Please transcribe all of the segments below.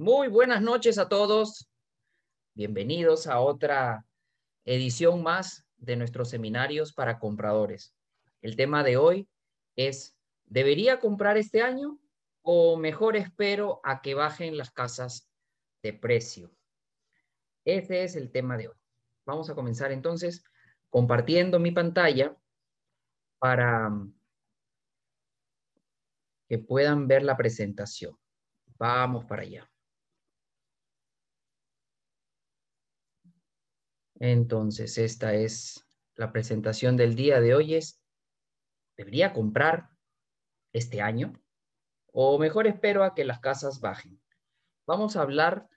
Muy buenas noches a todos. Bienvenidos a otra edición más de nuestros seminarios para compradores. El tema de hoy es, ¿debería comprar este año o mejor espero a que bajen las casas de precio? Ese es el tema de hoy. Vamos a comenzar entonces compartiendo mi pantalla para que puedan ver la presentación. Vamos para allá. Entonces, esta es la presentación del día de hoy. Es, ¿debería comprar este año? O mejor espero a que las casas bajen. Vamos a hablar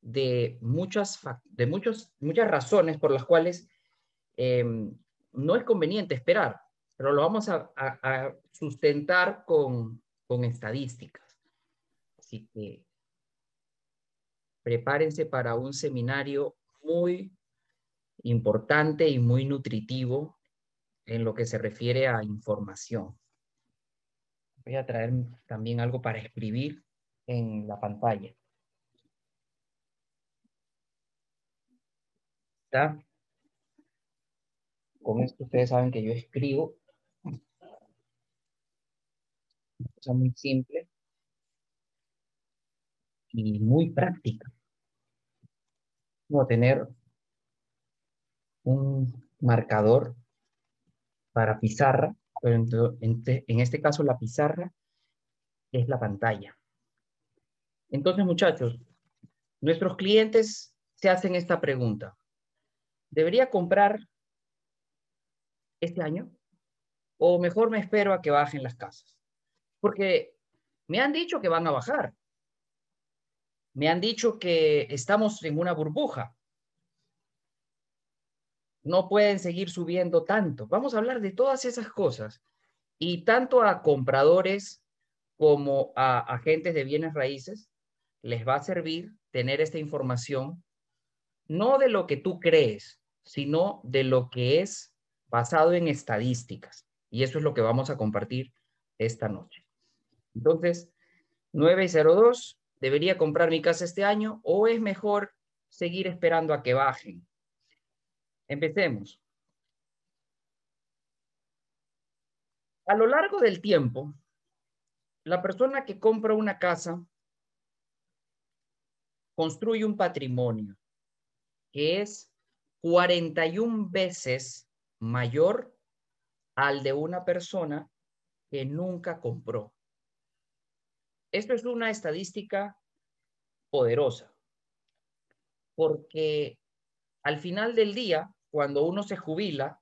de muchas, de muchas razones por las cuales em, no es conveniente esperar, pero lo vamos a sustentar con, con estadísticas. Así que prepárense para un seminario muy importante y muy nutritivo en lo que se refiere a información. Voy a traer también algo para escribir en la pantalla. ¿Está? Con esto ustedes saben que yo escribo cosa muy simple y muy práctica. Como tener un marcador para pizarra, pero en este caso la pizarra es la pantalla. Entonces, muchachos, nuestros clientes se hacen esta pregunta. ¿Debería comprar este año? ¿O mejor me espero a que bajen las casas? Porque me han dicho que van a bajar. Me han dicho que estamos en una burbuja. No pueden seguir subiendo tanto. Vamos a hablar de todas esas cosas. Y tanto a compradores como a agentes de bienes raíces les va a servir tener esta información, no de lo que tú crees, sino de lo que es basado en estadísticas. Y eso es lo que vamos a compartir esta noche. Entonces, 9 y 02, ¿debería comprar mi casa este año o es mejor seguir esperando a que bajen? Empecemos. A lo largo del tiempo, la persona que compra una casa construye un patrimonio que es 41 veces mayor al de una persona que nunca compró. Esto es una estadística poderosa, porque al final del día, cuando uno se jubila,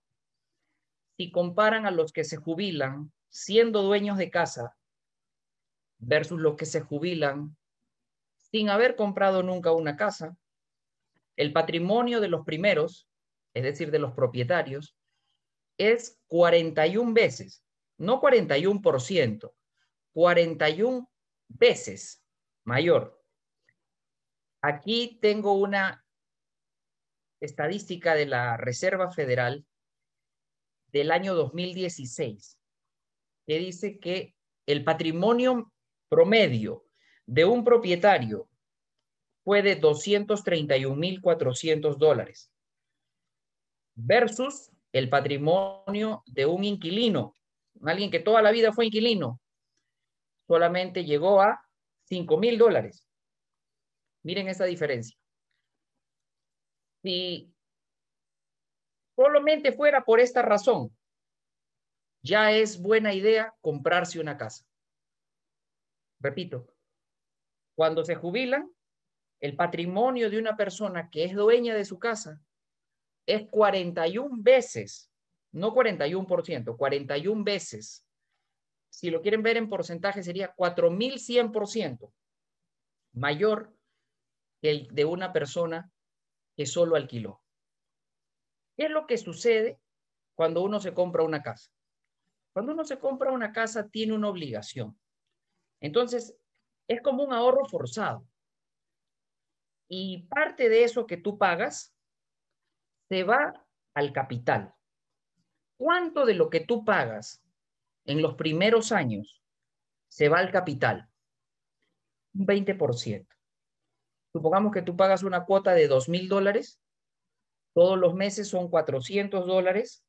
si comparan a los que se jubilan siendo dueños de casa versus los que se jubilan sin haber comprado nunca una casa, el patrimonio de los primeros, es decir, de los propietarios, es 41 veces, no 41%, 41 veces mayor. Aquí tengo una estadística de la Reserva Federal del año 2016 que dice que el patrimonio promedio de un propietario fue de 231.400 dólares versus el patrimonio de un inquilino, alguien que toda la vida fue inquilino, solamente llegó a 5 mil dólares. Miren esa diferencia. Si solamente fuera por esta razón, ya es buena idea comprarse una casa. Repito, cuando se jubilan, el patrimonio de una persona que es dueña de su casa es 41 veces, no 41%, 41 veces si lo quieren ver en porcentaje, sería 4.100% mayor que el de una persona que solo alquiló. ¿Qué es lo que sucede cuando uno se compra una casa? Cuando uno se compra una casa, tiene una obligación. Entonces, es como un ahorro forzado. Y parte de eso que tú pagas se va al capital. ¿Cuánto de lo que tú pagas en los primeros años se va al capital, un 20%. Supongamos que tú pagas una cuota de dos mil dólares, todos los meses son 400 dólares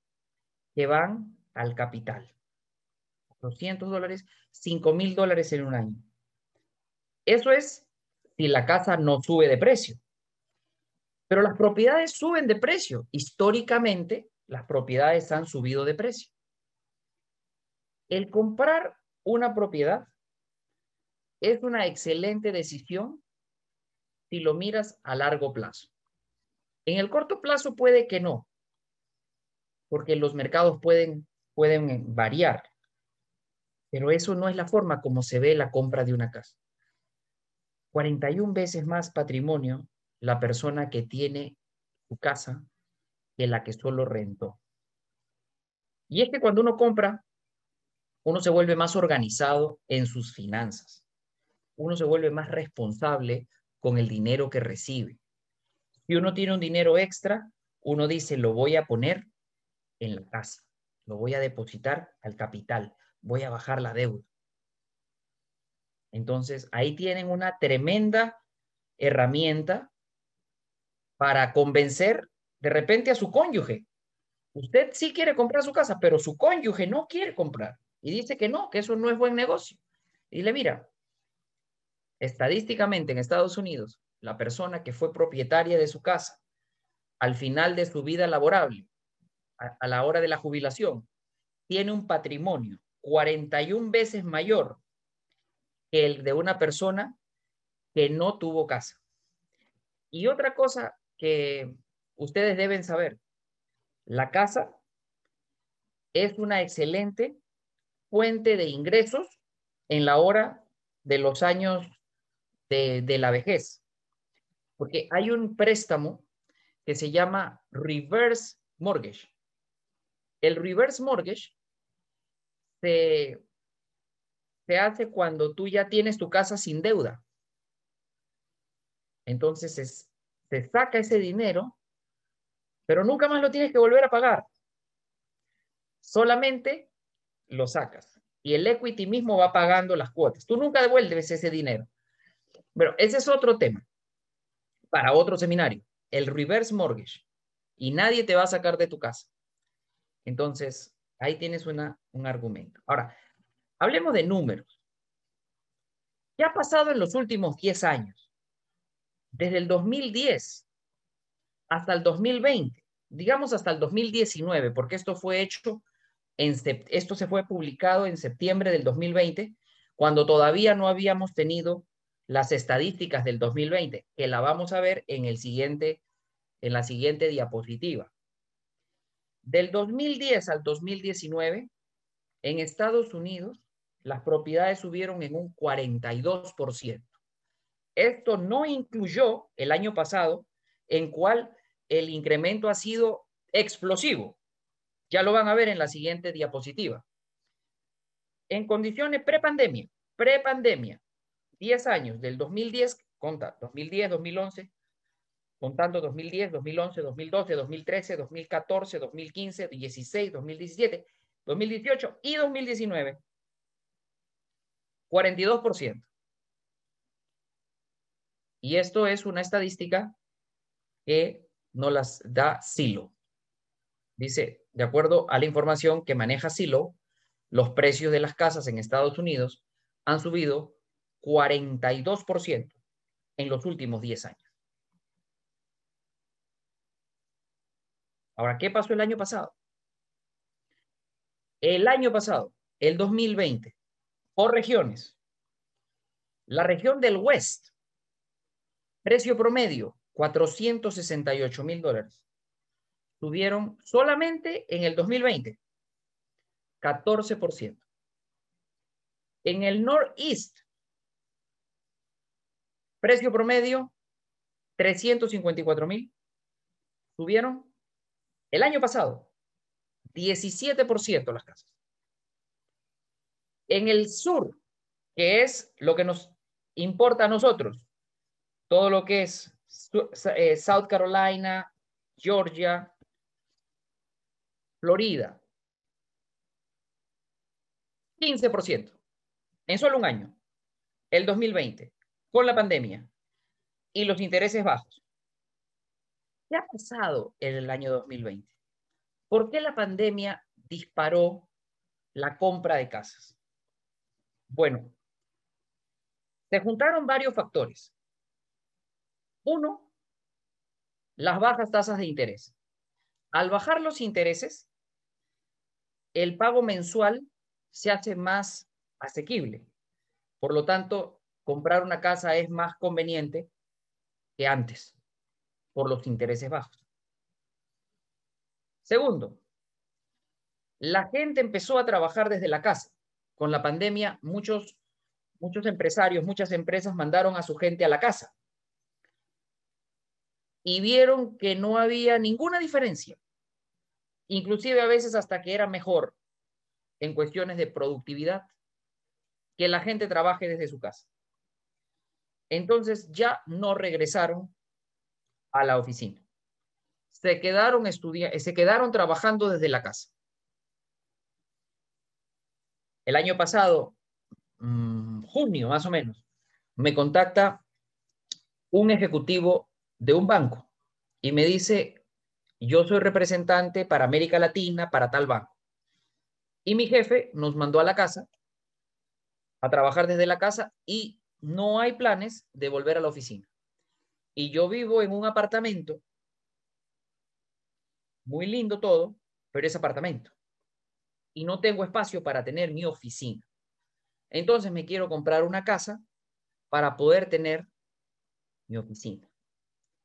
que van al capital. 200 dólares, 5 mil dólares en un año. Eso es si la casa no sube de precio. Pero las propiedades suben de precio. Históricamente, las propiedades han subido de precio. El comprar una propiedad es una excelente decisión si lo miras a largo plazo. En el corto plazo puede que no, porque los mercados pueden, pueden variar, pero eso no es la forma como se ve la compra de una casa. 41 veces más patrimonio la persona que tiene su casa que la que solo rentó. Y es que cuando uno compra, uno se vuelve más organizado en sus finanzas. Uno se vuelve más responsable con el dinero que recibe. Si uno tiene un dinero extra, uno dice, lo voy a poner en la casa, lo voy a depositar al capital, voy a bajar la deuda. Entonces, ahí tienen una tremenda herramienta para convencer de repente a su cónyuge. Usted sí quiere comprar su casa, pero su cónyuge no quiere comprar y dice que no, que eso no es buen negocio. Y dile, mira, estadísticamente en Estados Unidos, la persona que fue propietaria de su casa al final de su vida laborable, a, a la hora de la jubilación, tiene un patrimonio 41 veces mayor que el de una persona que no tuvo casa. Y otra cosa que ustedes deben saber, la casa es una excelente fuente de ingresos en la hora de los años de, la vejez, porque hay un préstamo que se llama reverse mortgage. El reverse mortgage se, se hace cuando tú ya tienes tu casa sin deuda. Entonces es, se saca ese dinero, pero nunca más lo tienes que volver a pagar. Solamente lo sacas y el equity mismo va pagando las cuotas. Tú nunca devuelves ese dinero. Pero ese es otro tema para otro seminario, el reverse mortgage. Y nadie te va a sacar de tu casa. Entonces, Ahí tienes una, un argumento. Ahora, hablemos de números. ¿Qué ha pasado en los últimos 10 años? Desde el 2010 hasta el 2020, digamos hasta el 2019, porque esto fue hecho, en, esto se fue publicado en septiembre del 2020, cuando todavía no habíamos tenido las estadísticas del 2020, que la vamos a ver en, el siguiente, en la siguiente diapositiva. Del 2010 al 2019, en Estados Unidos, las propiedades subieron en un 42%. Esto no incluyó el año pasado, en cual el incremento ha sido explosivo. Ya lo van a ver en la siguiente diapositiva. En condiciones prepandemia, prepandemia, 10 años, del 2010, conta, 2010, 2011, contando 2010, 2011, 2012, 2013, 2014, 2015, 2016, 2017, 2018 y 2019. 42%. Y esto es una estadística que no las da Silo. Dice, de acuerdo a la información que maneja Silo, los precios de las casas en Estados Unidos han subido 42% en los últimos 10 años. Ahora, ¿qué pasó el año pasado? El año pasado, el 2020, por regiones. La región del West, precio promedio, 468 mil dólares. Tuvieron solamente en el 2020, 14%. En el Northeast, precio promedio, 354 mil. Tuvieron el año pasado, 17% las casas. En el sur, que es lo que nos importa a nosotros, todo lo que es eh, South Carolina, Georgia, Florida, 15% en solo un año, el 2020, con la pandemia. y los intereses bajos. ¿Qué ha pasado en el año 2020? ¿Por qué la pandemia disparó la compra de casas? Bueno, se juntaron varios factores. Uno, las bajas tasas de interés. Al bajar los intereses, el pago mensual se hace más asequible. Por lo tanto, comprar una casa es más conveniente que antes, por los intereses bajos. Segundo, la gente empezó a trabajar desde la casa. Con la pandemia, muchos, muchos empresarios, muchas empresas mandaron a su gente a la casa y vieron que no había ninguna diferencia, inclusive a veces hasta que era mejor en cuestiones de productividad que la gente trabaje desde su casa. Entonces ya no regresaron a la oficina. Se quedaron, se quedaron trabajando desde la casa. El año pasado, mm, junio más o menos, me contacta un ejecutivo de un banco y me dice, yo soy representante para América Latina, para tal banco. Y mi jefe nos mandó a la casa a trabajar desde la casa y no hay planes de volver a la oficina. Y yo vivo en un apartamento, muy lindo todo, pero es apartamento. Y no tengo espacio para tener mi oficina. Entonces me quiero comprar una casa para poder tener mi oficina.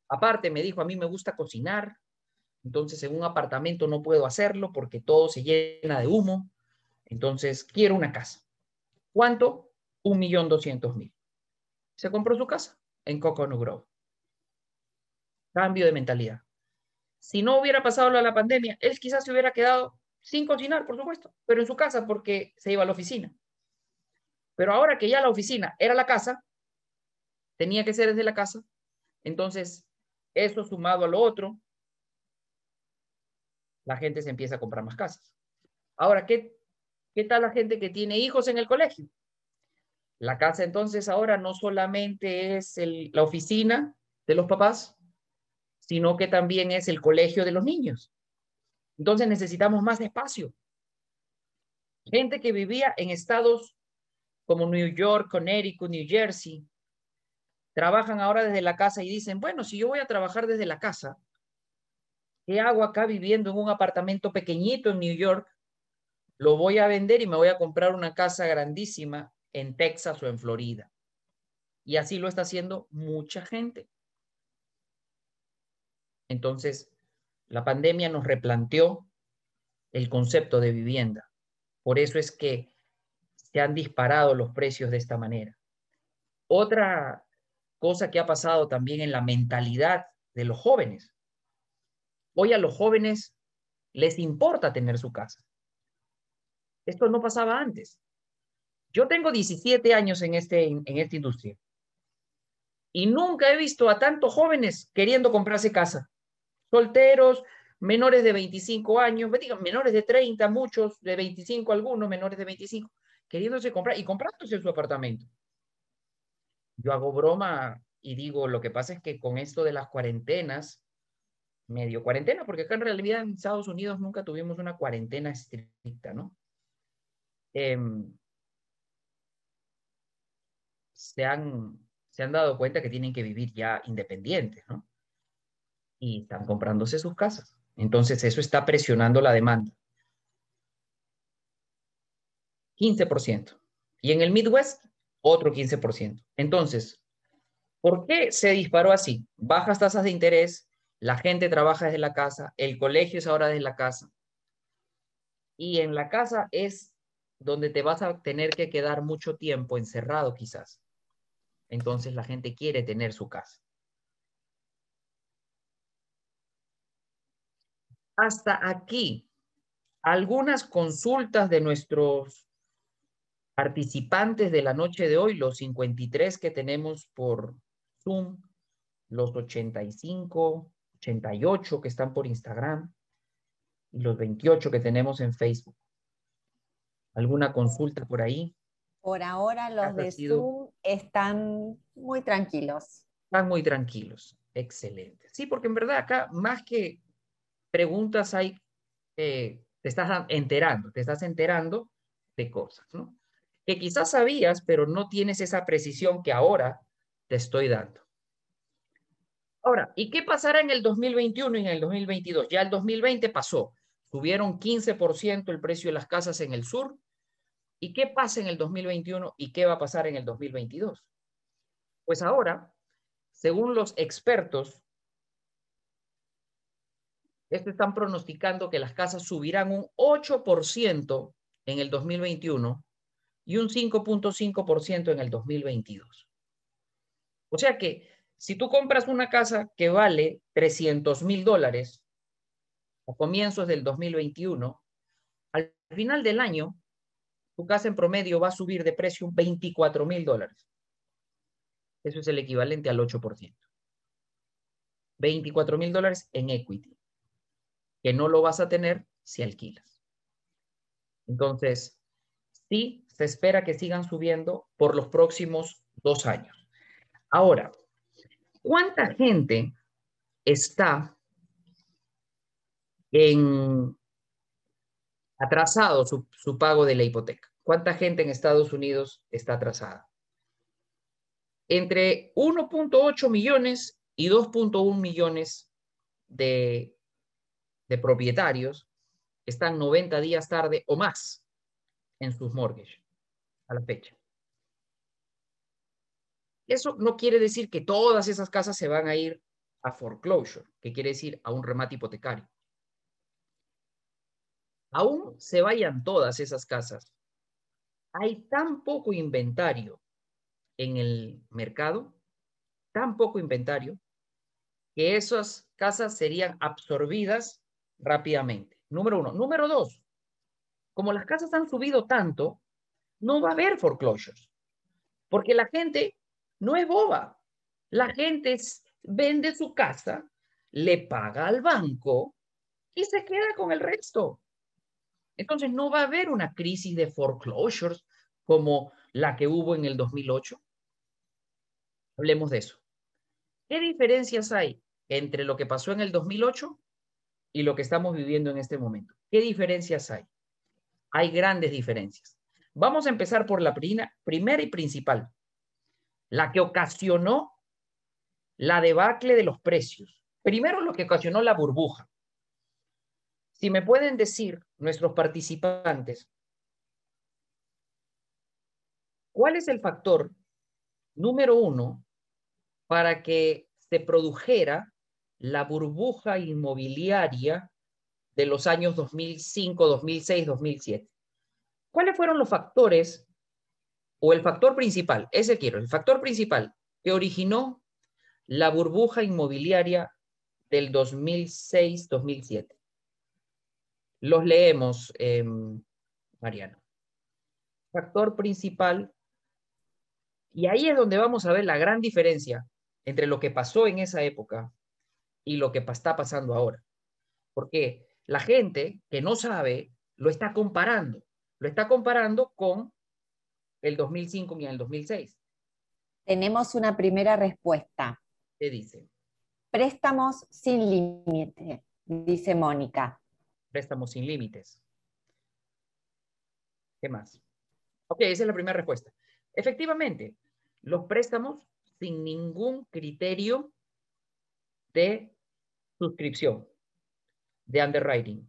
Aparte, me dijo, a mí me gusta cocinar, entonces en un apartamento no puedo hacerlo porque todo se llena de humo. Entonces quiero una casa. ¿Cuánto? Un millón doscientos mil. Se compró su casa en Coconut Grove. Cambio de mentalidad. Si no hubiera pasado la pandemia, él quizás se hubiera quedado sin cocinar, por supuesto, pero en su casa porque se iba a la oficina. Pero ahora que ya la oficina era la casa, tenía que ser desde la casa, entonces eso sumado a lo otro, la gente se empieza a comprar más casas. Ahora, ¿qué, qué tal la gente que tiene hijos en el colegio? La casa entonces ahora no solamente es la oficina de los papás, sino que también es el colegio de los niños. Entonces necesitamos más espacio. Gente que vivía en estados como New York, Connecticut, New Jersey, trabajan ahora desde la casa y dicen, bueno, si yo voy a trabajar desde la casa, ¿qué hago acá viviendo en un apartamento pequeñito en New York? Lo voy a vender y me voy a comprar una casa grandísima en Texas o en Florida. Y así lo está haciendo mucha gente. Entonces, la pandemia nos replanteó el concepto de vivienda. Por eso es que se han disparado los precios de esta manera. Otra cosa que ha pasado también en la mentalidad de los jóvenes. Hoy a los jóvenes les importa tener su casa. Esto no pasaba antes. Yo tengo 17 años en, este, en esta industria y nunca he visto a tantos jóvenes queriendo comprarse casa. Solteros, menores de 25 años, menores de 30, muchos de 25, algunos menores de 25, queriéndose comprar y comprándose su apartamento. Yo hago broma y digo, lo que pasa es que con esto de las cuarentenas, medio cuarentena, porque acá en realidad en Estados Unidos nunca tuvimos una cuarentena estricta, ¿no? Em, se, han, se han dado cuenta que tienen que vivir ya independientes, ¿no? Y están comprándose sus casas. Entonces eso está presionando la demanda. 15%. Y en el Midwest, otro 15%. Entonces, ¿por qué se disparó así? Bajas tasas de interés, la gente trabaja desde la casa, el colegio es ahora desde la casa. Y en la casa es donde te vas a tener que quedar mucho tiempo encerrado quizás. Entonces la gente quiere tener su casa. Hasta aquí, algunas consultas de nuestros participantes de la noche de hoy, los 53 que tenemos por Zoom, los 85, 88 que están por Instagram y los 28 que tenemos en Facebook. ¿Alguna consulta por ahí? Por ahora los de Zoom están muy tranquilos. Están muy tranquilos. Excelente. Sí, porque en verdad acá más que preguntas hay, eh, te estás enterando, te estás enterando de cosas, ¿no? Que quizás sabías, pero no tienes esa precisión que ahora te estoy dando. Ahora, ¿y qué pasará en el 2021 y en el 2022? Ya el 2020 pasó. Subieron 15% el precio de las casas en el sur. ¿Y qué pasa en el 2021 y qué va a pasar en el 2022? Pues ahora, según los expertos, estos están pronosticando que las casas subirán un 8% en el 2021 y un 5.5% en el 2022. O sea que si tú compras una casa que vale 300 mil dólares a comienzos del 2021, al final del año, tu casa en promedio va a subir de precio un 24 mil dólares. Eso es el equivalente al 8%. 24 mil dólares en equity, que no lo vas a tener si alquilas. Entonces, sí, se espera que sigan subiendo por los próximos dos años. Ahora, ¿cuánta gente está en atrasado su, su pago de la hipoteca? ¿Cuánta gente en Estados Unidos está atrasada? Entre 1.8 millones y 2.1 millones de, de propietarios están 90 días tarde o más en sus mortgages a la fecha. Eso no quiere decir que todas esas casas se van a ir a foreclosure, que quiere decir a un remate hipotecario. Aún se vayan todas esas casas, hay tan poco inventario en el mercado, tan poco inventario, que esas casas serían absorbidas rápidamente. Número uno. Número dos, como las casas han subido tanto, no va a haber foreclosures, porque la gente no es boba. La gente vende su casa, le paga al banco y se queda con el resto. Entonces no va a haber una crisis de foreclosures como la que hubo en el 2008. Hablemos de eso. ¿Qué diferencias hay entre lo que pasó en el 2008 y lo que estamos viviendo en este momento? ¿Qué diferencias hay? Hay grandes diferencias. Vamos a empezar por la primera y principal, la que ocasionó la debacle de los precios. Primero lo que ocasionó la burbuja. Si me pueden decir nuestros participantes, ¿cuál es el factor número uno para que se produjera la burbuja inmobiliaria de los años 2005, 2006, 2007. ¿Cuáles fueron los factores o el factor principal? Ese quiero, el factor principal que originó la burbuja inmobiliaria del 2006-2007. Los leemos, eh, Mariano. Factor principal y ahí es donde vamos a ver la gran diferencia entre lo que pasó en esa época y lo que está pasando ahora. Porque la gente que no sabe lo está comparando. Lo está comparando con el 2005 y el 2006. Tenemos una primera respuesta. ¿Qué dice? Préstamos sin límite, dice Mónica. Préstamos sin límites. ¿Qué más? Ok, esa es la primera respuesta. Efectivamente, los préstamos sin ningún criterio de suscripción, de underwriting.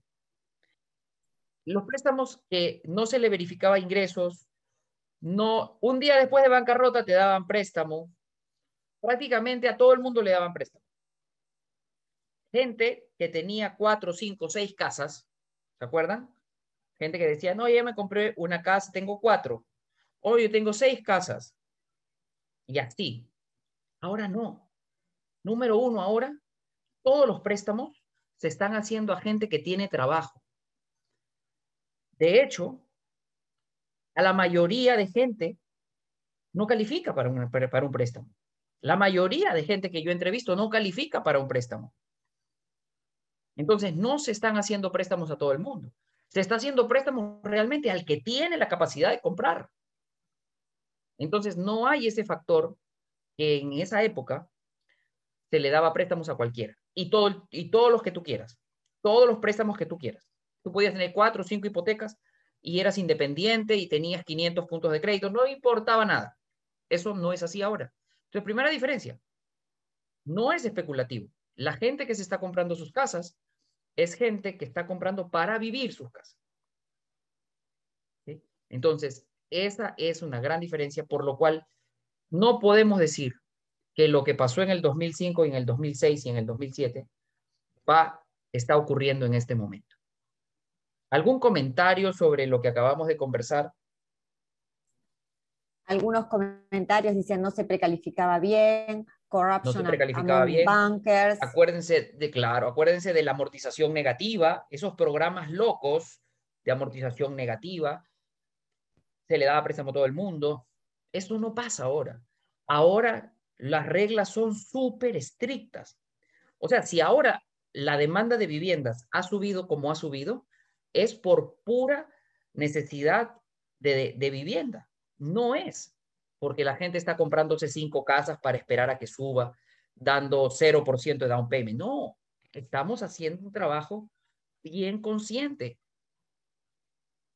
Los préstamos que no se le verificaba ingresos, no, un día después de bancarrota te daban préstamo, prácticamente a todo el mundo le daban préstamo. Gente que tenía cuatro, cinco, seis casas, ¿se acuerdan? Gente que decía, no, ya me compré una casa, tengo cuatro. Hoy yo tengo seis casas. Y así. Ahora no. Número uno, ahora todos los préstamos se están haciendo a gente que tiene trabajo. De hecho, a la mayoría de gente no califica para un, para un préstamo. La mayoría de gente que yo entrevisto no califica para un préstamo. Entonces, no se están haciendo préstamos a todo el mundo. Se está haciendo préstamos realmente al que tiene la capacidad de comprar. Entonces, no hay ese factor que en esa época se le daba préstamos a cualquiera. Y, todo, y todos los que tú quieras. Todos los préstamos que tú quieras. Tú podías tener cuatro o cinco hipotecas y eras independiente y tenías 500 puntos de crédito. No importaba nada. Eso no es así ahora. Entonces, primera diferencia. No es especulativo. La gente que se está comprando sus casas es gente que está comprando para vivir sus casas. Entonces, esa es una gran diferencia, por lo cual no podemos decir que lo que pasó en el 2005, en el 2006 y en el 2007 va, está ocurriendo en este momento. ¿Algún comentario sobre lo que acabamos de conversar? Algunos comentarios dicen no se precalificaba bien, corruption no se precalificaba bien. bankers. Acuérdense de, claro, acuérdense de la amortización negativa, esos programas locos de amortización negativa, se le daba préstamo a todo el mundo. Eso no pasa ahora. Ahora las reglas son súper estrictas. O sea, si ahora la demanda de viviendas ha subido como ha subido, es por pura necesidad de, de, vivienda. No es porque la gente está comprándose cinco casas para esperar a que suba, dando 0% de down payment. No, estamos haciendo un trabajo bien consciente.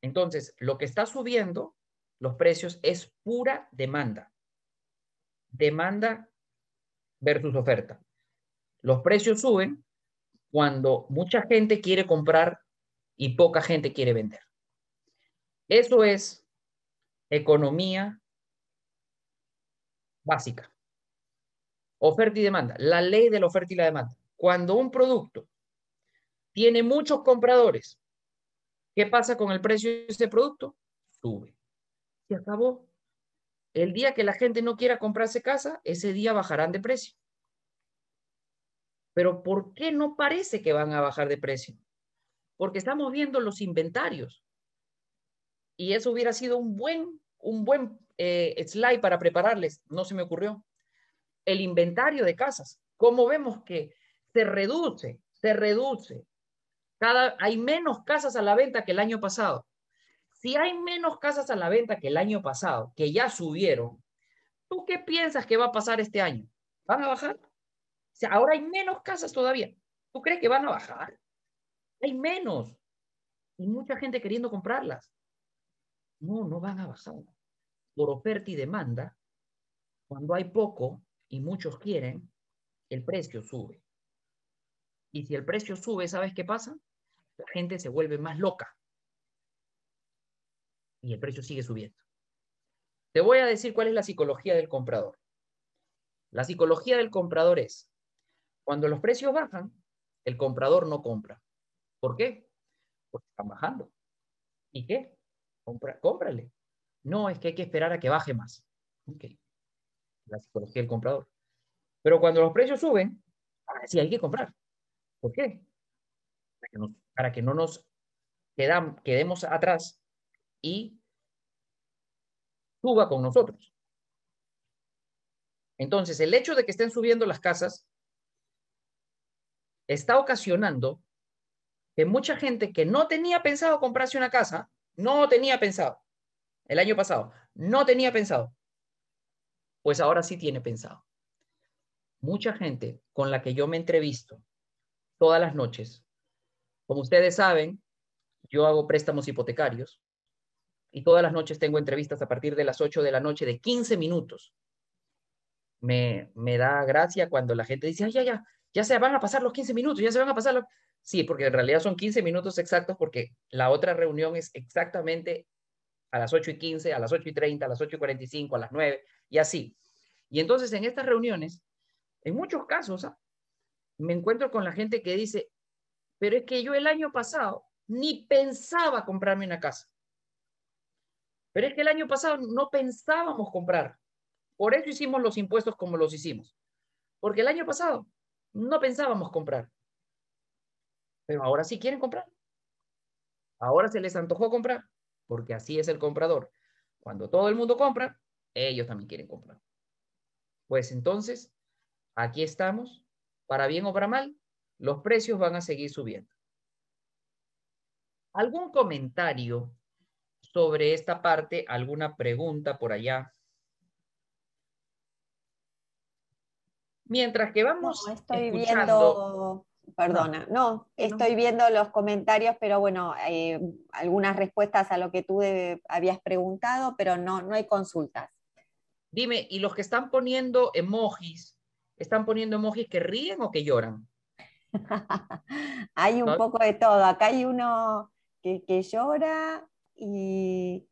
Entonces, lo que está subiendo los precios es pura demanda. Demanda versus oferta. Los precios suben cuando mucha gente quiere comprar y poca gente quiere vender. Eso es economía básica. Oferta y demanda. La ley de la oferta y la demanda. Cuando un producto tiene muchos compradores, ¿qué pasa con el precio de ese producto? Sube se acabó. El día que la gente no quiera comprarse casa, ese día bajarán de precio. Pero ¿por qué no parece que van a bajar de precio? Porque estamos viendo los inventarios. Y eso hubiera sido un buen, un buen eh, slide para prepararles. No se me ocurrió. El inventario de casas. ¿Cómo vemos que se reduce? Se reduce. Cada, hay menos casas a la venta que el año pasado. Si hay menos casas a la venta que el año pasado, que ya subieron, ¿tú qué piensas que va a pasar este año? ¿Van a bajar? O sea, ahora hay menos casas todavía. ¿Tú crees que van a bajar? Hay menos. Y mucha gente queriendo comprarlas. No, no van a bajar. Por oferta y demanda, cuando hay poco y muchos quieren, el precio sube. Y si el precio sube, ¿sabes qué pasa? La gente se vuelve más loca y el precio sigue subiendo. Te voy a decir cuál es la psicología del comprador. La psicología del comprador es, cuando los precios bajan, el comprador no compra. ¿Por qué? Porque están bajando. ¿Y qué? Compra, cómprale. No, es que hay que esperar a que baje más. Ok. La psicología del comprador. Pero cuando los precios suben, sí hay que comprar. ¿Por qué? Para que, no nos quedemos atrás y suba con nosotros. Entonces, el hecho de que estén subiendo las casas está ocasionando que mucha gente que no tenía pensado comprarse una casa, no tenía pensado, el año pasado, no tenía pensado, pues ahora sí tiene pensado. Mucha gente con la que yo me entrevisto todas las noches, como ustedes saben, yo hago préstamos hipotecarios y todas las noches tengo entrevistas a partir de las 8 de la noche de 15 minutos. Me, me da gracia cuando la gente dice, ay, ya, ya, ya se van a pasar los 15 minutos, ya se van a pasar los... Sí, porque en realidad son 15 minutos exactos porque la otra reunión es exactamente a las 8 y 15, a las 8 y 30, a las 8 y 45, a las 9 y así. Y entonces en estas reuniones, en muchos casos, ¿ah? me encuentro con la gente que dice, pero es que yo el año pasado ni pensaba comprarme una casa. Pero es que el año pasado no pensábamos comprar. Por eso hicimos los impuestos como los hicimos. Porque el año pasado no pensábamos comprar. Pero ahora sí quieren comprar. Ahora se les antojó comprar. Porque así es el comprador. Cuando todo el mundo compra, ellos también quieren comprar. Pues entonces, aquí estamos. Para bien o para mal, los precios van a seguir subiendo. ¿Algún comentario sobre esta parte alguna pregunta por allá. Mientras que vamos No, estoy escuchando... viendo, perdona, no, estoy viendo los comentarios, pero bueno, eh, algunas respuestas a lo que tú habías preguntado, pero no, no hay consultas. Dime, ¿y los que están poniendo emojis, están poniendo emojis que ríen o que lloran? hay un ¿No? poco de todo. Acá hay uno que, que llora y,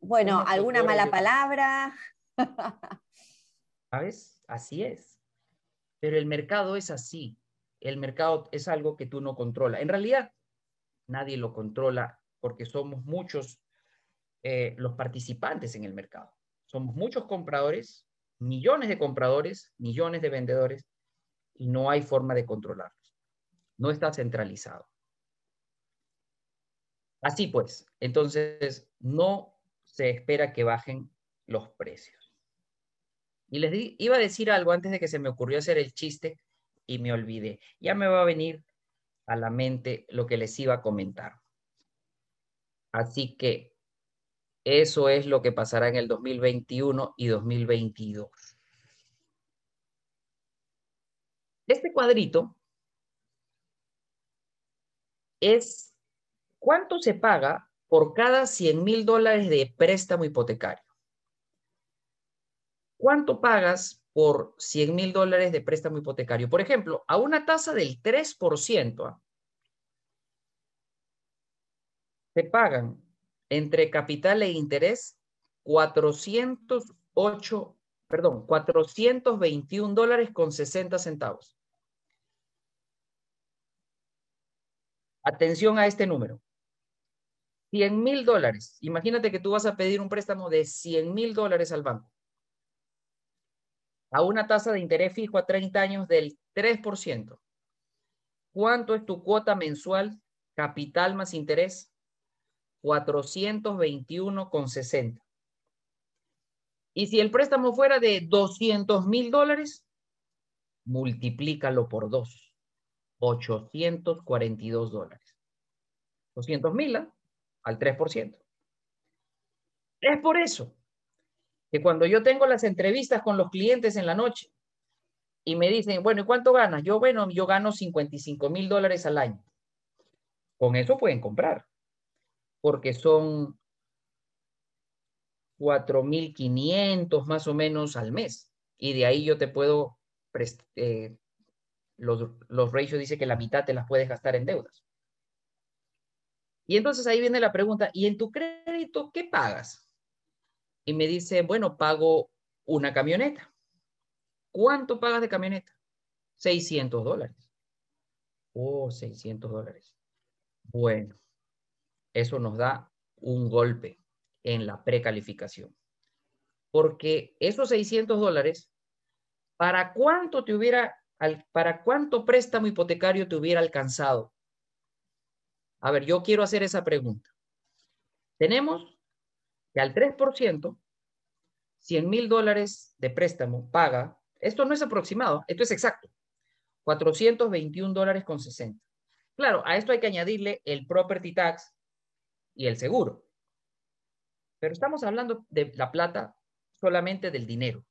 bueno, alguna mala palabra. ¿Sabes? Así es. Pero el mercado es así. El mercado es algo que tú no controlas. En realidad, nadie lo controla porque somos muchos eh, los participantes en el mercado. Somos muchos compradores, millones de compradores, millones de vendedores, y no hay forma de controlarlos. No está centralizado. Así pues, entonces no se espera que bajen los precios. Y les iba a decir algo antes de que se me ocurrió hacer el chiste y me olvidé. Ya me va a venir a la mente lo que les iba a comentar. Así que eso es lo que pasará en el 2021 y 2022. Este cuadrito es cuánto se paga por cada 100 mil dólares de préstamo hipotecario. ¿Cuánto pagas por 100 mil dólares de préstamo hipotecario? Por ejemplo, a una tasa del 3%, ¿ah? se pagan entre capital e interés 408, perdón, 421 dólares con 60 centavos. Atención a este número. 100 mil dólares. Imagínate que tú vas a pedir un préstamo de 100 mil dólares al banco. A una tasa de interés fijo a 30 años del 3%. ¿Cuánto es tu cuota mensual? Capital más interés. 421,60. Y si el préstamo fuera de 200 mil dólares, multiplícalo por dos. 842 dólares. 200 mil ¿ah? al 3%. Es por eso que cuando yo tengo las entrevistas con los clientes en la noche y me dicen, bueno, ¿y cuánto ganas? Yo, bueno, yo gano 55 mil dólares al año. Con eso pueden comprar, porque son 4.500 más o menos al mes. Y de ahí yo te puedo, eh, los, los ratios dice que la mitad te las puedes gastar en deudas. Y entonces ahí viene la pregunta, ¿y en tu crédito qué pagas? Y me dice, bueno, pago una camioneta. ¿Cuánto pagas de camioneta? 600 dólares. Oh, 600 dólares. Bueno, eso nos da un golpe en la precalificación. Porque esos 600 dólares, ¿para cuánto te hubiera, para cuánto préstamo hipotecario te hubiera alcanzado? A ver, yo quiero hacer esa pregunta. Tenemos al 3%, 100 mil dólares de préstamo paga, esto no es aproximado, esto es exacto, 421 dólares con 60. Claro, a esto hay que añadirle el property tax y el seguro. Pero estamos hablando de la plata solamente del dinero.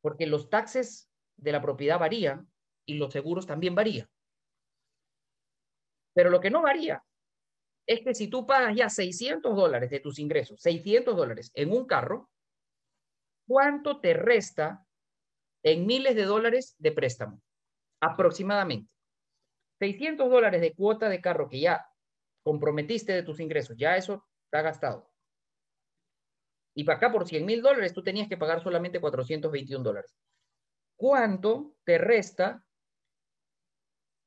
Porque los taxes de la propiedad varían y los seguros también varían. Pero lo que no varía es que si tú pagas ya 600 dólares de tus ingresos, 600 dólares en un carro, ¿cuánto te resta en miles de dólares de préstamo? Aproximadamente. 600 dólares de cuota de carro que ya comprometiste de tus ingresos, ya eso está gastado. Y para acá por 100 mil dólares tú tenías que pagar solamente 421 dólares. ¿Cuánto te resta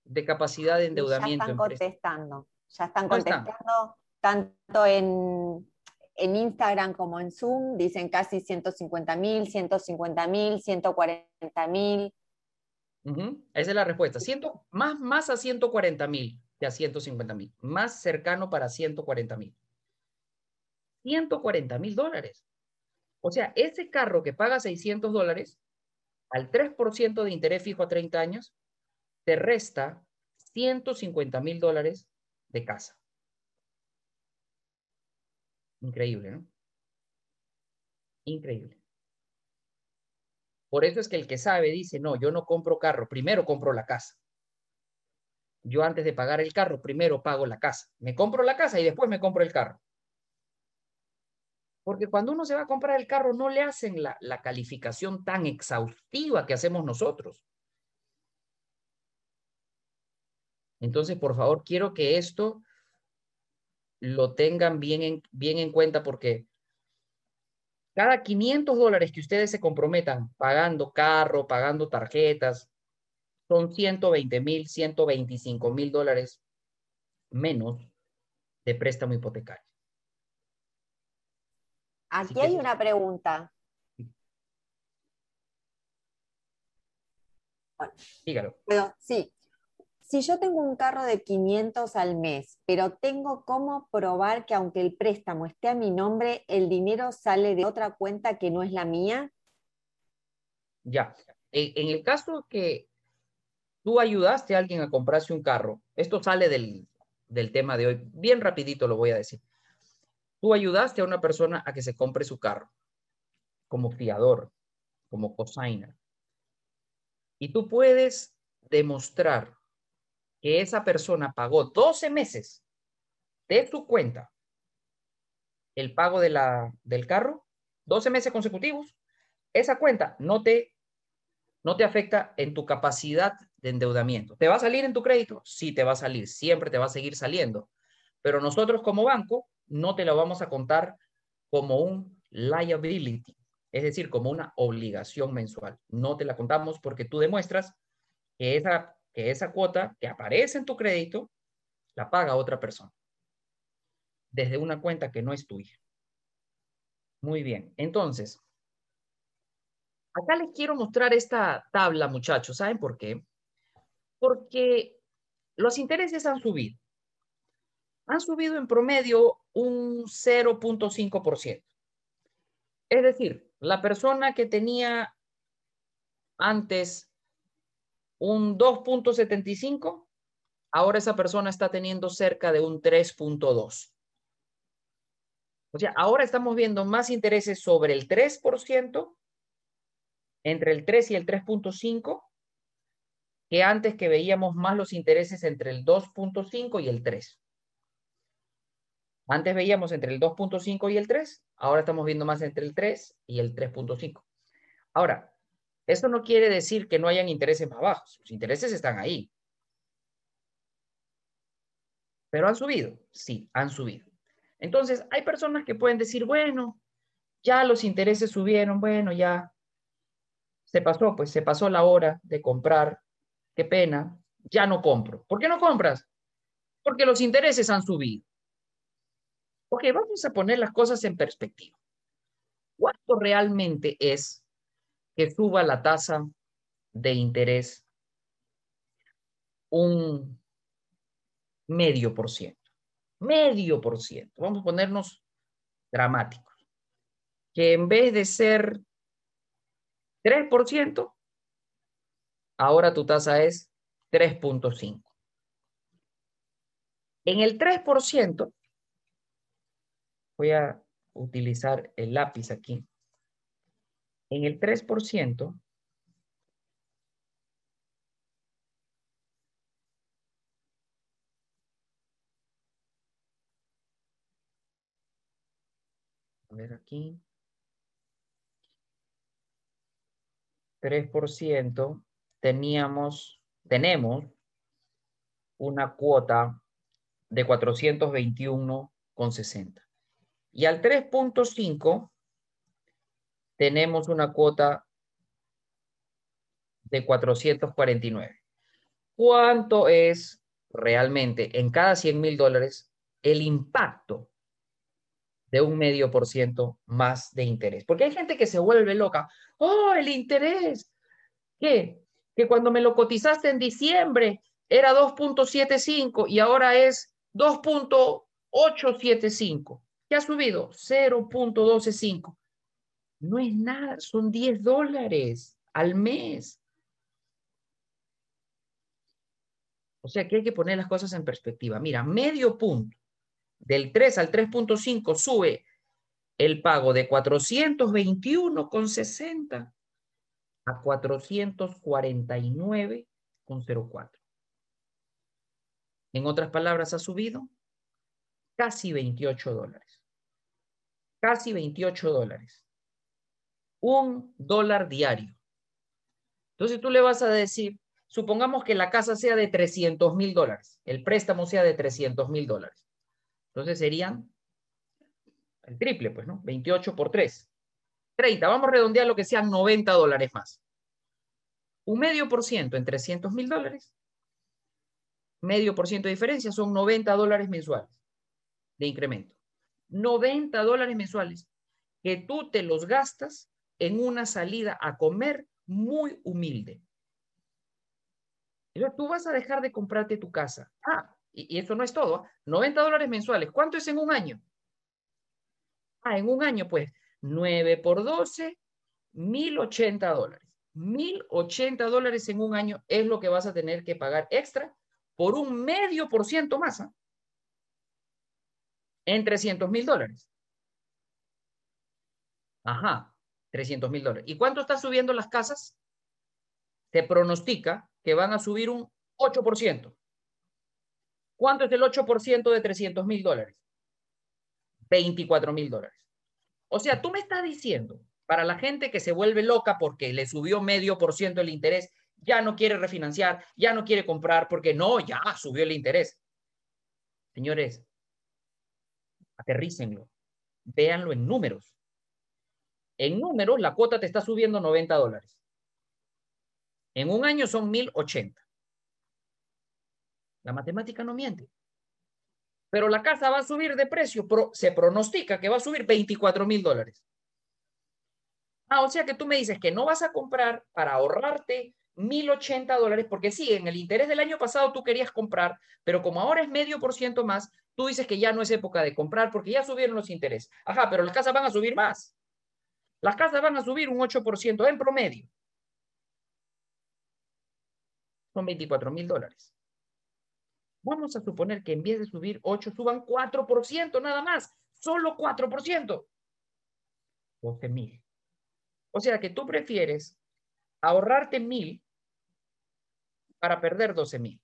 de capacidad de Y ya endeudamiento? están contestando, ya están contestando tanto en, en Instagram como en Zoom, dicen casi 150 mil, 150 mil, 140 mil. Ujú, Esa es la respuesta. Ciento, más, más a 140 mil que a 150 mil. Más cercano para 140 mil. 140 mil dólares. O sea, ese carro que paga 600 dólares, al 3% de interés fijo a 30 años, te resta 150 mil dólares de casa. Increíble, ¿no? Increíble. Por eso es que el que sabe dice, no, yo no compro carro, primero compro la casa. Yo antes de pagar el carro, primero pago la casa. Me compro la casa y después me compro el carro. Porque cuando uno se va a comprar el carro, no le hacen la, la calificación tan exhaustiva que hacemos nosotros. Entonces, por favor, quiero que esto lo tengan bien en, bien en cuenta porque cada 500 dólares que ustedes se comprometan pagando carro, pagando tarjetas, son 120 mil, 125 mil dólares menos de préstamo hipotecario. Aquí hay una pregunta. Dígalo. sí, si yo tengo un carro de 500 al mes, pero tengo cómo probar que aunque el préstamo esté a mi nombre, el dinero sale de otra cuenta que no es la mía? Ya. En el caso que tú ayudaste a alguien a comprarse un carro, esto sale del, del tema de hoy, bien rapidito lo voy a decir. Tú ayudaste a una persona a que se compre su carro como fiador, como cosigner. Y tú puedes demostrar que esa persona pagó 12 meses de su cuenta el pago de la, del carro, 12 meses consecutivos, esa cuenta no te, no te afecta en tu capacidad de endeudamiento. ¿Te va a salir en tu crédito? Sí, te va a salir, siempre te va a seguir saliendo. Pero nosotros como banco no te lo vamos a contar como un liability, es decir, como una obligación mensual. No te la contamos porque tú demuestras que esa que esa cuota que aparece en tu crédito la paga otra persona desde una cuenta que no es tuya. Muy bien, entonces, acá les quiero mostrar esta tabla, muchachos. ¿Saben por qué? Porque los intereses han subido. Han subido en promedio un 0.5%. Es decir, la persona que tenía antes un 2.75, ahora esa persona está teniendo cerca de un 3.2. O sea, ahora estamos viendo más intereses sobre el 3%, entre el 3 y el 3.5, que antes que veíamos más los intereses entre el 2.5 y el 3. Antes veíamos entre el 2.5 y el 3, ahora estamos viendo más entre el 3 y el 3.5. Ahora, esto no quiere decir que no hayan intereses más bajos. Los intereses están ahí. ¿Pero han subido? Sí, han subido. Entonces, hay personas que pueden decir, bueno, ya los intereses subieron, bueno, ya se pasó, pues se pasó la hora de comprar. Qué pena, ya no compro. ¿Por qué no compras? Porque los intereses han subido. Ok, vamos a poner las cosas en perspectiva. ¿Cuánto realmente es que suba la tasa de interés un medio por ciento. Medio por ciento. Vamos a ponernos dramáticos. Que en vez de ser 3%, ahora tu tasa es 3.5. En el 3%, voy a utilizar el lápiz aquí. En el 3%, a ver aquí, 3%, teníamos, tenemos una cuota de 421,60. Y al 3.5 tenemos una cuota de 449. ¿Cuánto es realmente en cada 100 mil dólares el impacto de un medio por ciento más de interés? Porque hay gente que se vuelve loca. ¡Oh, el interés! ¿Qué? Que cuando me lo cotizaste en diciembre era 2.75 y ahora es 2.875. ¿Qué ha subido? 0.125 no es nada, son 10 dólares al mes. O sea que hay que poner las cosas en perspectiva. Mira, medio punto del 3 al 3.5 sube el pago de 421,60 a 449,04. En otras palabras, ha subido casi 28 dólares. Casi 28 dólares. Un dólar diario. Entonces tú le vas a decir, supongamos que la casa sea de 300 mil dólares, el préstamo sea de 300 mil dólares. Entonces serían el triple, pues, ¿no? 28 por 3. 30. Vamos a redondear lo que sean 90 dólares más. Un medio por ciento en 300 mil dólares. Medio por ciento de diferencia son 90 dólares mensuales de incremento. 90 dólares mensuales que tú te los gastas en una salida a comer muy humilde. Tú vas a dejar de comprarte tu casa. Ah, y, eso no es todo. 90 ¿ah? dólares mensuales. ¿Cuánto es en un año? Ah, en un año, pues, 9 por 12, 1080 dólares. 1080 dólares en un año es lo que vas a tener que pagar extra por un medio por ciento más. ¿ah? En 300 mil dólares. Ajá. 300 mil dólares. ¿Y cuánto están subiendo las casas? Se pronostica que van a subir un 8%. ¿Cuánto es el 8% de 300 mil dólares? 24 mil dólares. O sea, tú me estás diciendo, para la gente que se vuelve loca porque le subió medio por ciento el interés, ya no quiere refinanciar, ya no quiere comprar porque no, ya subió el interés. Señores, aterrícenlo, véanlo en números. En números, la cuota te está subiendo 90 dólares. En un año son 1080. La matemática no miente. Pero la casa va a subir de precio, se pronostica que va a subir 24 mil dólares. Ah, o sea que tú me dices que no vas a comprar para ahorrarte 1080 dólares, porque sí, en el interés del año pasado tú querías comprar, pero como ahora es medio por ciento más, tú dices que ya no es época de comprar porque ya subieron los intereses. Ajá, pero las casas van a subir más. Las casas van a subir un 8% en promedio. Son 24 mil dólares. Vamos a suponer que en vez de subir 8, suban 4% nada más. Solo 4%. 12 mil. O sea que tú prefieres ahorrarte mil para perder 12 mil.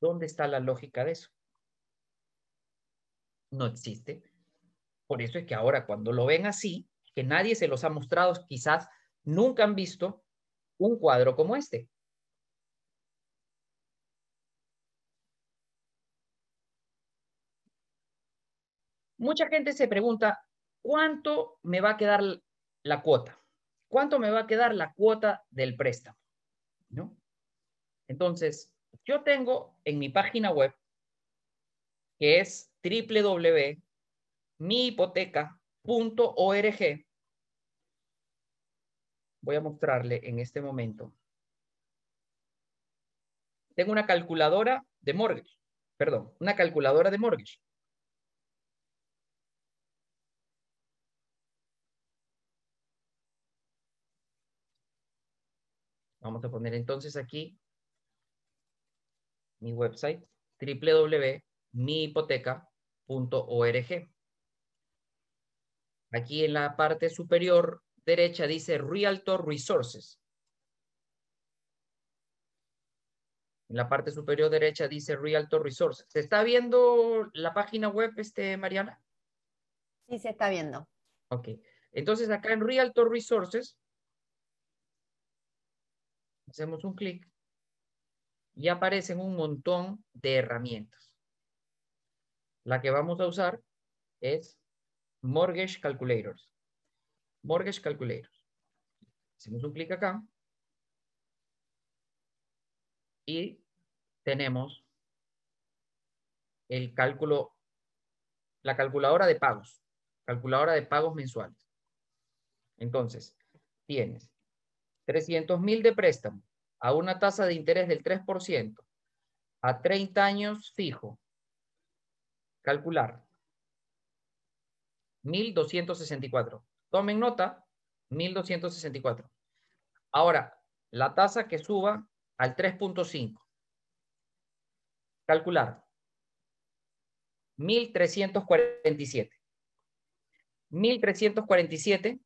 ¿Dónde está la lógica de eso? No existe. Por eso es que ahora cuando lo ven así, que nadie se los ha mostrado, quizás nunca han visto un cuadro como este. Mucha gente se pregunta, ¿cuánto me va a quedar la cuota? ¿Cuánto me va a quedar la cuota del préstamo? ¿No? Entonces, yo tengo en mi página web, que es www mihipoteca.org. Voy a mostrarle en este momento. Tengo una calculadora de mortgage, perdón, una calculadora de mortgage. Vamos a poner entonces aquí mi website www.mihipoteca.org. Aquí en la parte superior derecha dice Realtor Resources. En la parte superior derecha dice Realtor Resources. ¿Se está viendo la página web, este, Mariana? Sí, se está viendo. Ok. Entonces acá en Realtor Resources, hacemos un clic y aparecen un montón de herramientas. La que vamos a usar es Mortgage Calculators. Mortgage Calculators. Hacemos un clic acá. Y tenemos el cálculo, la calculadora de pagos. Calculadora de pagos mensuales. Entonces, tienes 300 mil de préstamo a una tasa de interés del 3%, a 30 años fijo. Calcular 1264. Tomen nota, 1264. Ahora, la tasa que suba al 3.5. Calcular. 1347. 1347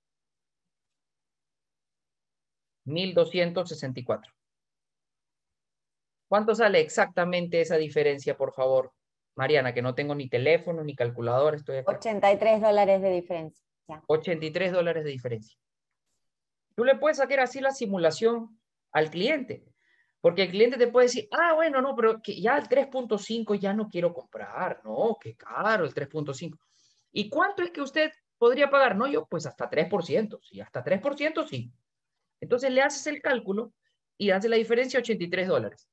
1264. ¿Cuánto sale exactamente esa diferencia, por favor? Mariana, que no tengo ni teléfono ni calculadora, estoy acá. 83 dólares de diferencia. 83 dólares de diferencia. Tú le puedes sacar así la simulación al cliente, porque el cliente te puede decir, ah, bueno, no, pero que ya el 3.5 ya no quiero comprar, no, qué caro el 3.5. ¿Y cuánto es que usted podría pagar? No, yo, pues hasta 3%, sí, hasta 3% sí. Entonces le haces el cálculo y hace la diferencia 83 dólares.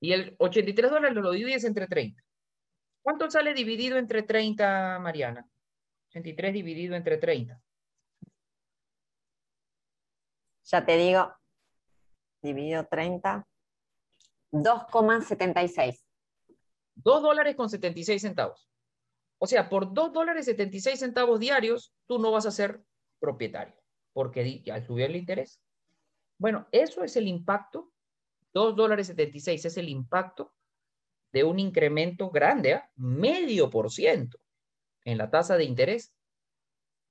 Y el 83 dólares lo divides entre 30. ¿Cuánto sale dividido entre 30, Mariana? 83 dividido entre 30. Ya te digo, dividido 30, 2,76. 2 dólares con 76 centavos. O sea, por 2 dólares 76 centavos diarios, tú no vas a ser propietario, porque ya subió el interés. Bueno, eso es el impacto. 2 dólares 76 es el impacto de un incremento grande, ¿eh? medio por ciento en la tasa de interés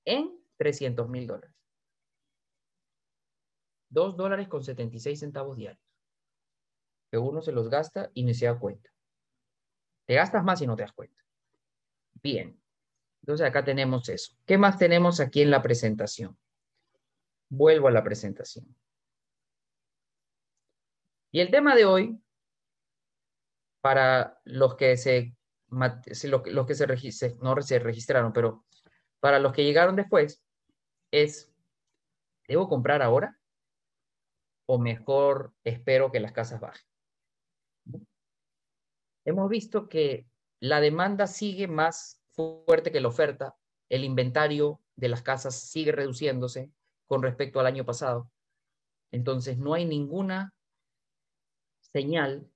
en 300 mil dólares. 2 dólares con 76 centavos diarios. Que uno se los gasta y ni se da cuenta. Te gastas más y no te das cuenta. Bien. Entonces acá tenemos eso. ¿Qué más tenemos aquí en la presentación? Vuelvo a la presentación. Y el tema de hoy, para los que se, los que se, se registraron, pero para los que llegaron después, es, ¿debo comprar ahora? ¿O mejor espero que las casas bajen? Hemos visto que la demanda sigue más fuerte que la oferta, el inventario de las casas sigue reduciéndose con respecto al año pasado. Entonces, no hay ninguna señal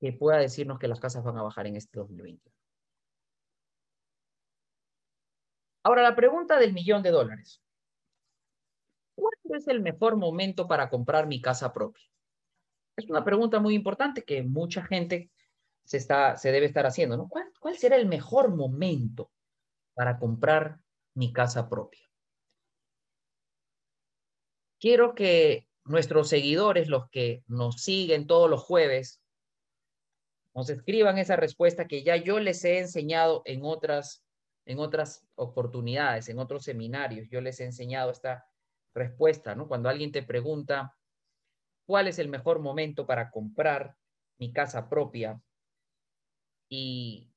que pueda decirnos que las casas van a bajar en este 2020. Ahora, la pregunta del millón de dólares. ¿Cuándo es el mejor momento para comprar mi casa propia? Es una pregunta muy importante que mucha gente se, está, se debe estar haciendo. ¿no? ¿Cuál, ¿Cuál será el mejor momento para comprar mi casa propia? Quiero que nuestros seguidores, los que nos siguen todos los jueves, nos escriban esa respuesta que ya yo les he enseñado en otras en otras oportunidades, en otros seminarios, yo les he enseñado esta respuesta, ¿no? Cuando alguien te pregunta, ¿cuál es el mejor momento para comprar mi casa propia? Y,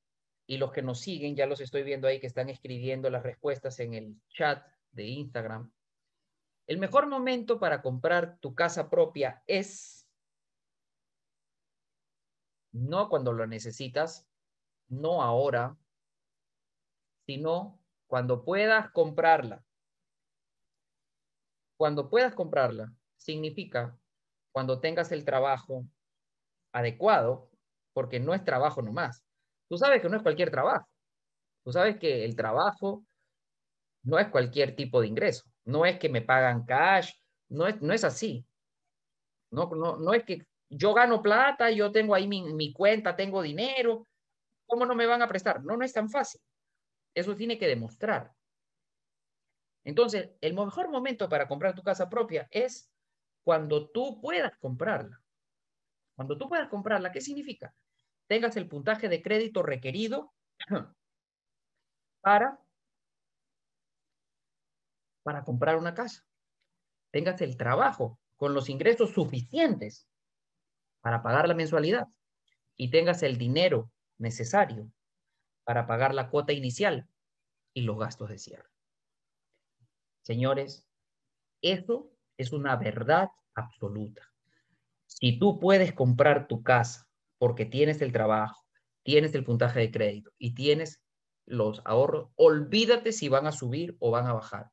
y los que nos siguen, ya los estoy viendo ahí que están escribiendo las respuestas en el chat de Instagram. El mejor momento para comprar tu casa propia es no cuando lo necesitas, no ahora, sino cuando puedas comprarla. Cuando puedas comprarla, significa cuando tengas el trabajo adecuado, porque no es trabajo nomás. Tú sabes que no es cualquier trabajo. Tú sabes que el trabajo no es cualquier tipo de ingreso. No es que me pagan cash, no es, no es así. No, no, no es que yo gano plata, yo tengo ahí mi, cuenta, tengo dinero. ¿Cómo no me van a prestar? No, no es tan fácil. Eso tiene que demostrar. Entonces, el mejor momento para comprar tu casa propia es cuando tú puedas comprarla. Cuando tú puedas comprarla, ¿qué significa? Tengas el puntaje de crédito requerido para, para comprar una casa. Tengas el trabajo con los ingresos suficientes para pagar la mensualidad y tengas el dinero necesario para pagar la cuota inicial y los gastos de cierre. Señores, eso es una verdad absoluta. Si tú puedes comprar tu casa porque tienes el trabajo, tienes el puntaje de crédito y tienes los ahorros, olvídate si van a subir o van a bajar.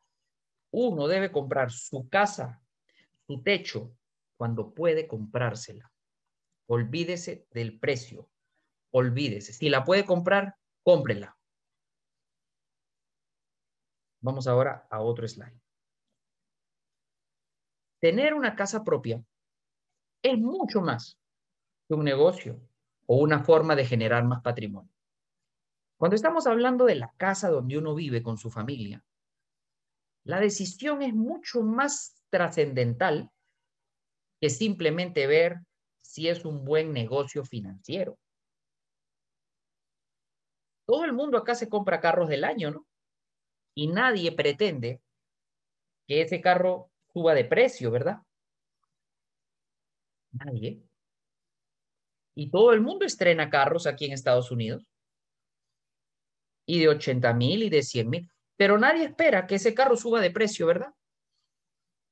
Uno debe comprar su casa, su techo, cuando puede comprársela. Olvídese del precio. Olvídese. Si la puede comprar, cómprela. Vamos ahora a otro slide. Tener una casa propia es mucho más que un negocio o una forma de generar más patrimonio. Cuando estamos hablando de la casa donde uno vive con su familia, la decisión es mucho más trascendental que simplemente ver si es un buen negocio financiero. Todo el mundo acá se compra carros del año, ¿no? Y nadie pretende que ese carro suba de precio, ¿verdad? Nadie. Y todo el mundo estrena carros aquí en Estados Unidos. Y de 80 mil y de 100 mil. Pero nadie espera que ese carro suba de precio, ¿verdad?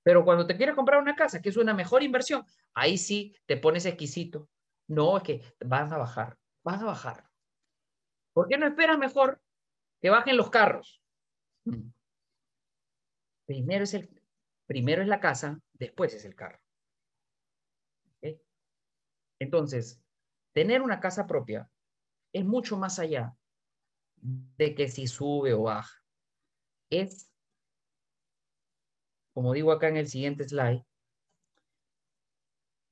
Pero cuando te quieres comprar una casa, que es una mejor inversión, ahí sí te pones exquisito. No, es que van a bajar, van a bajar. ¿Por qué no esperas mejor que bajen los carros? Mm. Primero es, el, primero es la casa, después es el carro. Entonces, tener una casa propia es mucho más allá de que si sube o baja. Es, como digo acá en el siguiente slide,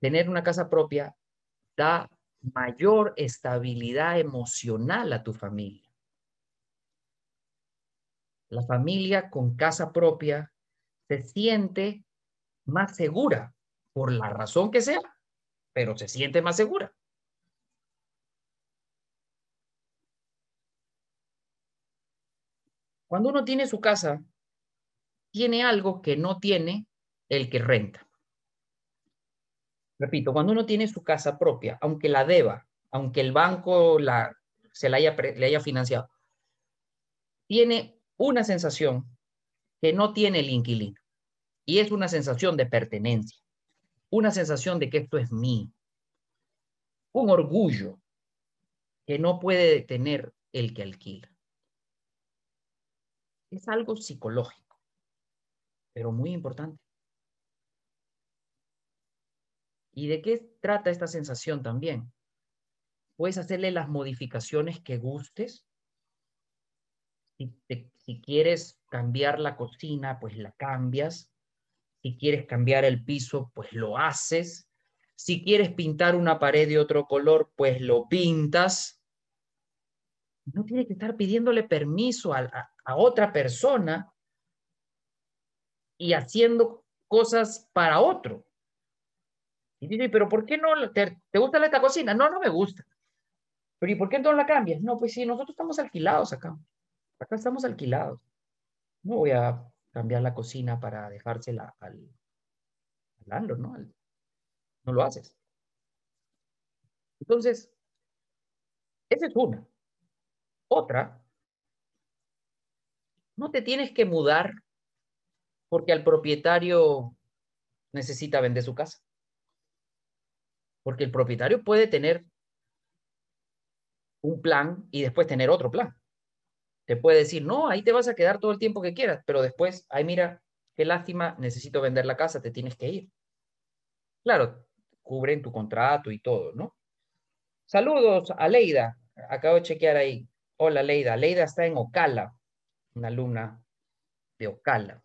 tener una casa propia da mayor estabilidad emocional a tu familia. La familia con casa propia se siente más segura, por la razón que sea, pero se siente más segura. Cuando uno tiene su casa, tiene algo que no tiene el que renta. Repito, cuando uno tiene su casa propia, aunque la deba, aunque el banco la, se la haya, le haya financiado, tiene una sensación que no tiene el inquilino. Y es una sensación de pertenencia, una sensación de que esto es mío, un orgullo que no puede tener el que alquila. Es algo psicológico, pero muy importante. ¿Y de qué trata esta sensación también? Puedes hacerle las modificaciones que gustes. Si, quieres cambiar la cocina, pues la cambias. Si quieres cambiar el piso, pues lo haces. Si quieres pintar una pared de otro color, pues lo pintas. No tienes que estar pidiéndole permiso a, a otra persona y haciendo cosas para otro. Y dice, pero ¿por qué no? ¿Te, gusta esta cocina? No, no me gusta. Pero ¿y por qué entonces la cambias? No, pues sí, nosotros estamos alquilados acá. Acá estamos alquilados. No voy a cambiar la cocina para dejársela al, al ¿no? no lo haces. Entonces, esa es una. Otra, no te tienes que mudar porque al propietario necesita vender su casa. Porque el propietario puede tener un plan y después tener otro plan. Te puede decir, no, ahí te vas a quedar todo el tiempo que quieras, pero después, ay, mira, qué lástima, necesito vender la casa, te tienes que ir. Claro, cubren tu contrato y todo, ¿no? Saludos a Leida, acabo de chequear ahí. Hola Leida, Leida está en Ocala, una alumna de Ocala.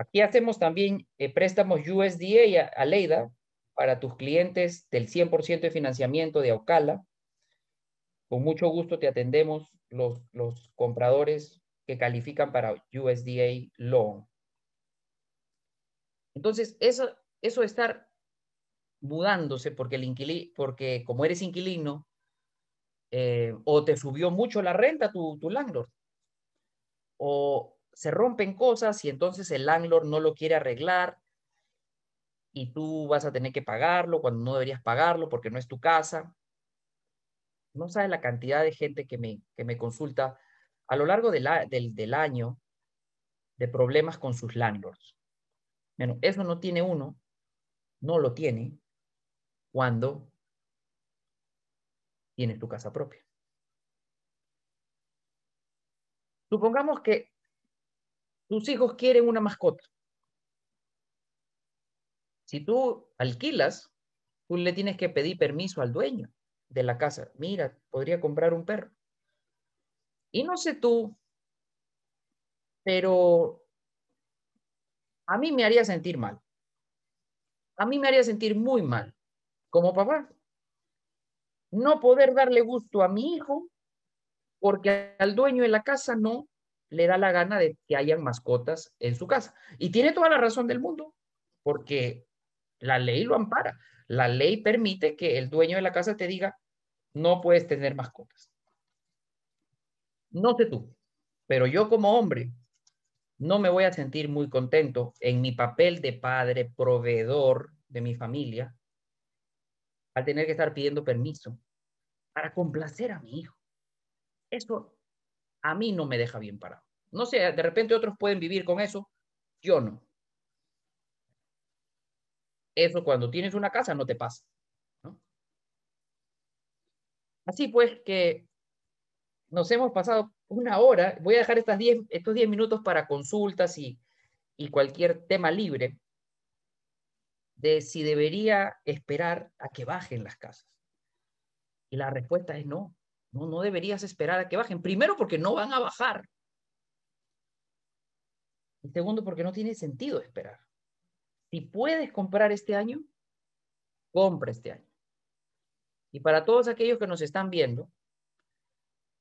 Aquí hacemos también eh, préstamos USDA a Leida para tus clientes del 100% de financiamiento de Aucala. Con mucho gusto te atendemos los, los compradores que califican para USDA Loan. Entonces, eso, eso de estar mudándose porque, el inquilino, porque como eres inquilino, eh, o te subió mucho la renta tu, tu landlord, o se rompen cosas y entonces el landlord no lo quiere arreglar y tú vas a tener que pagarlo cuando no deberías pagarlo porque no es tu casa. No sabes la cantidad de gente que me, que me consulta a lo largo del, del año de problemas con sus landlords. Bueno, eso no tiene uno, no lo tiene cuando tienes tu casa propia. Supongamos que tus hijos quieren una mascota. Si tú alquilas, tú le tienes que pedir permiso al dueño de la casa. Mira, podría comprar un perro. Y no sé tú, pero a mí me haría sentir mal. A mí me haría sentir muy mal como papá. No poder darle gusto a mi hijo porque al dueño de la casa no le da la gana de que hayan mascotas en su casa. Y tiene toda la razón del mundo, porque la ley lo ampara. La ley permite que el dueño de la casa te diga, no puedes tener mascotas. No sé tú, pero yo como hombre no me voy a sentir muy contento en mi papel de padre, proveedor de mi familia, al tener que estar pidiendo permiso para complacer a mi hijo. Eso a mí no me deja bien parado. No sé, de repente otros pueden vivir con eso, yo no. Eso cuando tienes una casa no te pasa. Así pues que nos hemos pasado una hora. Voy a dejar estas estos 10 minutos para consultas y, y cualquier tema libre de si debería esperar a que bajen las casas. Y la respuesta es no. No, no deberías esperar a que bajen. Primero porque no van a bajar. Y segundo porque no tiene sentido esperar. Si puedes comprar este año, compra este año. Y para todos aquellos que nos están viendo,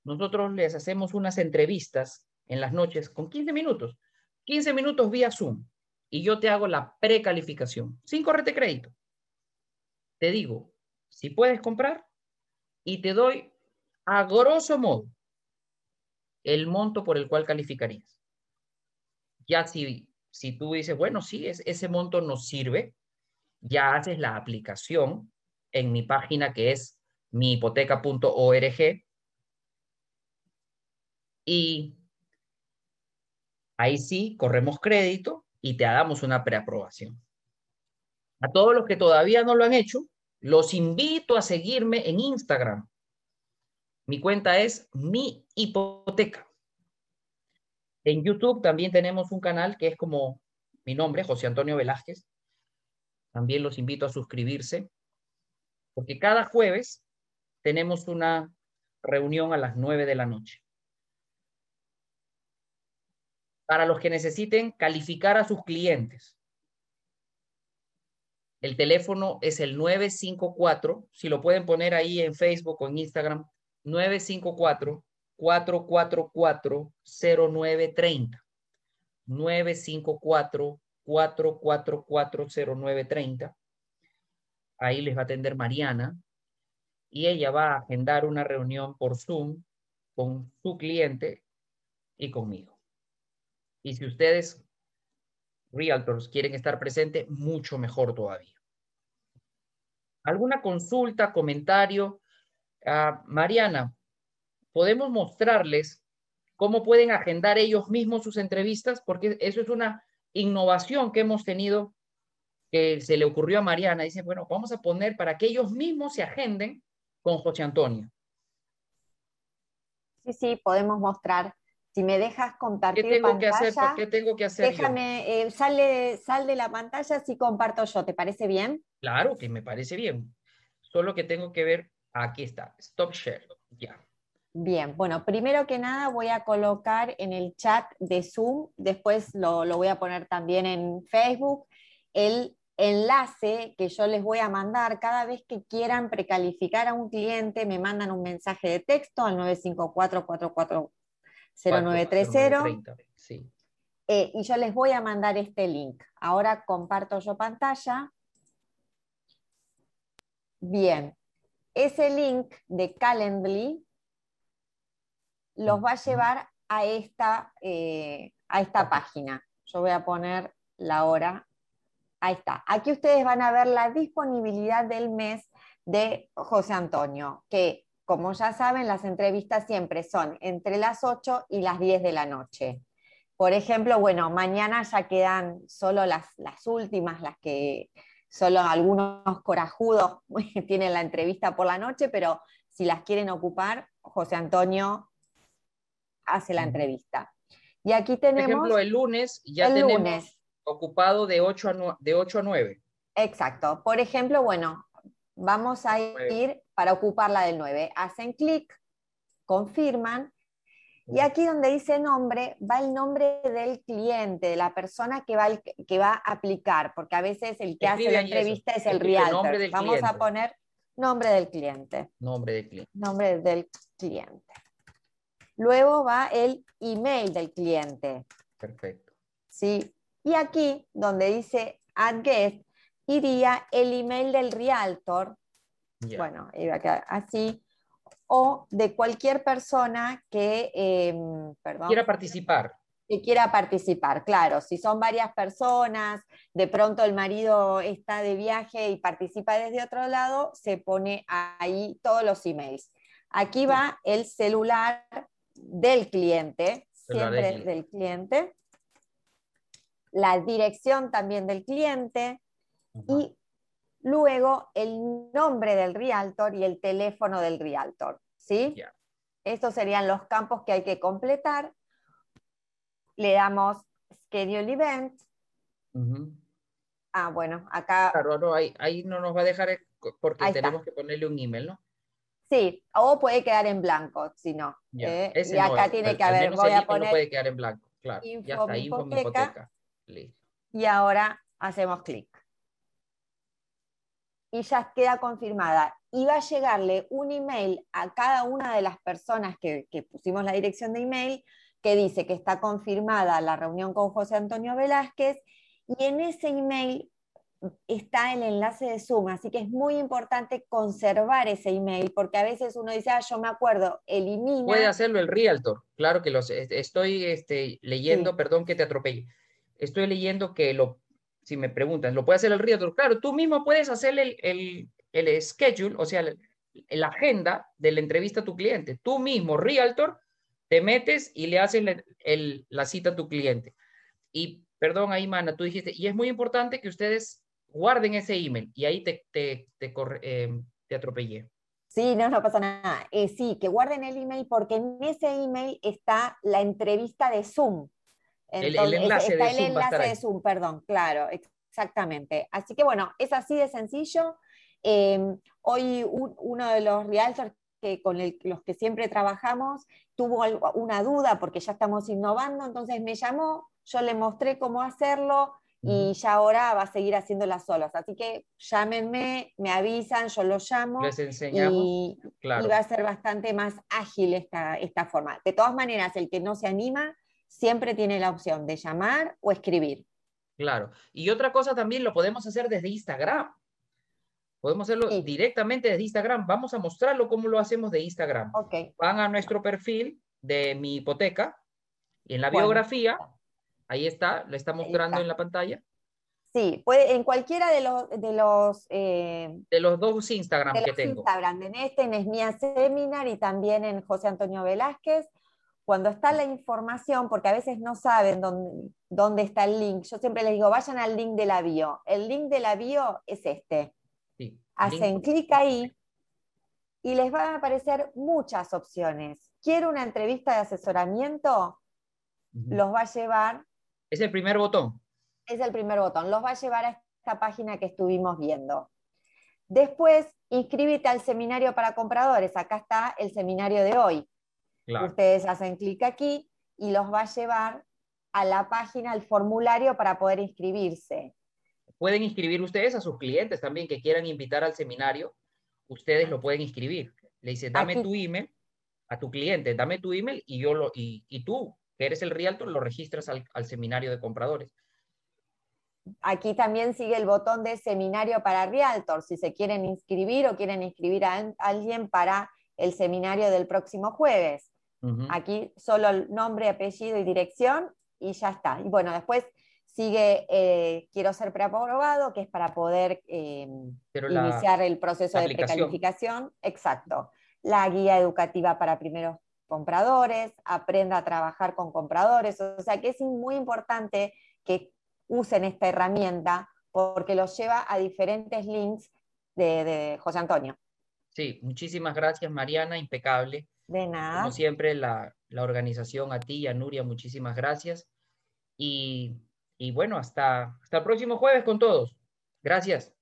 nosotros les hacemos unas entrevistas en las noches con 15 minutos. 15 minutos vía Zoom. Y yo te hago la precalificación sin correte crédito. Te digo, si puedes comprar y te doy a grosso modo, el monto por el cual calificarías. Ya si, si tú dices, bueno, sí, es, ese monto nos sirve, ya haces la aplicación en mi página que es mihipoteca.org y ahí sí, corremos crédito y te damos una preaprobación. A todos los que todavía no lo han hecho, los invito a seguirme en Instagram mi cuenta es Mi Hipoteca. En YouTube también tenemos un canal que es como mi nombre, José Antonio Velázquez. También los invito a suscribirse, porque cada jueves tenemos una reunión a las 9 de la noche. Para los que necesiten calificar a sus clientes, el teléfono es el 954, si lo pueden poner ahí en Facebook o en Instagram, 954-444-0930. 954-444-0930. Ahí les va a atender Mariana y ella va a agendar una reunión por Zoom con su cliente y conmigo. Y si ustedes, realtors, quieren estar presentes, mucho mejor todavía. ¿Alguna consulta, comentario? Mariana, podemos mostrarles cómo pueden agendar ellos mismos sus entrevistas, porque eso es una innovación que hemos tenido, que se le ocurrió a Mariana. Dice, bueno, vamos a poner para que ellos mismos se agenden con José Antonio. Sí, sí, podemos mostrar. Si me dejas compartir ¿Qué tengo que hacer? ¿Qué tengo que hacer? Déjame, eh, sale, sal de la pantalla si comparto yo. ¿Te parece bien? Claro que me parece bien. Solo que tengo que ver Aquí está, stop share. Ya. Bien, bueno, primero que nada voy a colocar en el chat de Zoom, después lo, voy a poner también en Facebook, el enlace que yo les voy a mandar cada vez que quieran precalificar a un cliente, me mandan un mensaje de texto al 954-440930. Sí. Eh, y yo les voy a mandar este link. Ahora comparto yo pantalla. Bien, ese link de Calendly los va a llevar a esta, eh, a esta página. Yo voy a poner la hora. Ahí está. Aquí ustedes van a ver la disponibilidad del mes de José Antonio, que como ya saben, las entrevistas siempre son entre las 8 y las 10 de la noche. Por ejemplo, bueno, mañana ya quedan solo las, las últimas, las que Solo algunos corajudos tienen la entrevista por la noche, pero si las quieren ocupar, José Antonio hace la entrevista. Y aquí tenemos... Por ejemplo, el lunes ya tenemos ocupado de 8, a de 8 a 9. Exacto. Por ejemplo, bueno, vamos a ir para ocupar la del 9. Hacen clic, confirman y aquí donde dice nombre, va el nombre del cliente, de la persona que va, que va a aplicar, porque a veces el que hace la entrevista es el realtor. Vamos a poner nombre del cliente. Nombre del cliente. Nombre del cliente. Luego va el email del cliente. Perfecto. ¿sí? Y aquí, donde dice add guest, iría el email del realtor, bueno, iba a quedar así, o de cualquier persona que, em, perdón, Quiera participar. que quiera participar. Claro, si son varias personas, de pronto el marido está de viaje y participa desde otro lado, se pone ahí todos los emails. Aquí va el celular del cliente, Celular siempre del cliente, la dirección también del cliente Ajá. y luego el nombre del realtor y el teléfono del realtor. ¿sí? Ya. Estos serían los campos que hay que completar. Le damos Schedule Event. Ah, bueno, acá Claro, no, ahí, ahí no nos va a dejar eh, porque Ahí está. tenemos que ponerle un email, ¿no? sí, o puede quedar en blanco, si no. Ya, ¿eh? y acá tiene que al haber, voy a email no poner, puede quedar en blanco, claro. Ya info está, mi info hipoteca. y ahora hacemos clic. Y ya queda confirmada. Y va a llegarle un email a cada una de las personas que, que pusimos la dirección de email que dice que está confirmada la reunión con José Antonio Velázquez y en ese email está el enlace de Zoom, así que es muy importante conservar ese email porque a veces uno dice, ah, yo me acuerdo, elimina. Puede hacerlo el realtor, claro que lo sé. Est- Estoy este, leyendo, Sí. perdón que te atropelle. Estoy leyendo que lo, si me preguntan, ¿lo puede hacer el realtor? Claro, tú mismo puedes hacer el, el, el schedule, o sea, el- la agenda de la entrevista a tu cliente. Tú mismo, realtor, te metes y le haces la, el- la cita a tu cliente. Y, perdón, ahí, Mana, tú dijiste, y es muy importante que ustedes guarden ese email. Y ahí te, te, te, te atropellé. Sí, no, no pasa nada. Eh, sí, que guarden el email porque en ese email está la entrevista de Zoom. El- el Entonces, enlace está de Zoom enlace de Zoom, perdón, claro, exactamente. Así que bueno, es así de sencillo. Eh, hoy un- uno de los realtors que con el- los que siempre trabajamos tuvo algo- una duda porque ya estamos innovando, entonces me llamó, yo le mostré cómo hacerlo y ya ahora va a seguir haciéndolas solas. Así que llámenme, me avisan, yo los llamo Les enseñamos. y, claro. y va a ser bastante más ágil esta, esta forma. De todas maneras, el que no se anima siempre tiene la opción de llamar o escribir. Claro. Y otra cosa también lo podemos hacer desde Instagram. Podemos hacerlo Sí. directamente desde Instagram. Vamos a mostrarlo cómo lo hacemos de Instagram. Ok, Van a nuestro perfil de mi hipoteca y en la Bueno. biografía, ahí está, lo está mostrando está. en la pantalla, sí, puede, en cualquiera de los, de los, eh, de los dos Instagram de que los tengo. Instagram, en este, en Esmia Seminar y también en José Antonio Velázquez, cuando está la información, porque a veces no saben dónde, dónde está el link, yo siempre les digo, vayan al link de la bio. El link de la bio es este. Sí, hacen clic ahí y les van a aparecer muchas opciones. ¿Quiero una entrevista de asesoramiento? Los va a llevar, Es el primer botón. es el primer botón, los va a llevar a esta página que estuvimos viendo. Después, inscríbete al seminario para compradores. Acá está el seminario de hoy. Claro. Ustedes hacen clic aquí y los va a llevar a la página, al formulario para poder inscribirse. Pueden inscribir ustedes a sus clientes también que quieran invitar al seminario. Ustedes lo pueden inscribir. Le dice, dame Aquí- tu email a tu cliente, dame tu email y yo lo, y, y tú, que eres el realtor, lo registras al, al seminario de compradores. Aquí también sigue el botón de seminario para Realtor, si se quieren inscribir o quieren inscribir a alguien para el seminario del próximo jueves. Aquí solo el nombre, apellido y dirección y ya está. Y bueno, después sigue eh, Quiero ser preaprobado, que es para poder eh, la- iniciar el proceso de precalificación. Exacto. La guía educativa para primeros compradores, aprenda a trabajar con compradores. O sea que es muy importante que usen esta herramienta porque los lleva a diferentes links de, de José Antonio. Sí, muchísimas gracias, Mariana, impecable. De nada. Como siempre, la, la organización, a ti y a Nuria, muchísimas gracias. Y, y bueno, hasta, hasta el próximo jueves con todos. Gracias.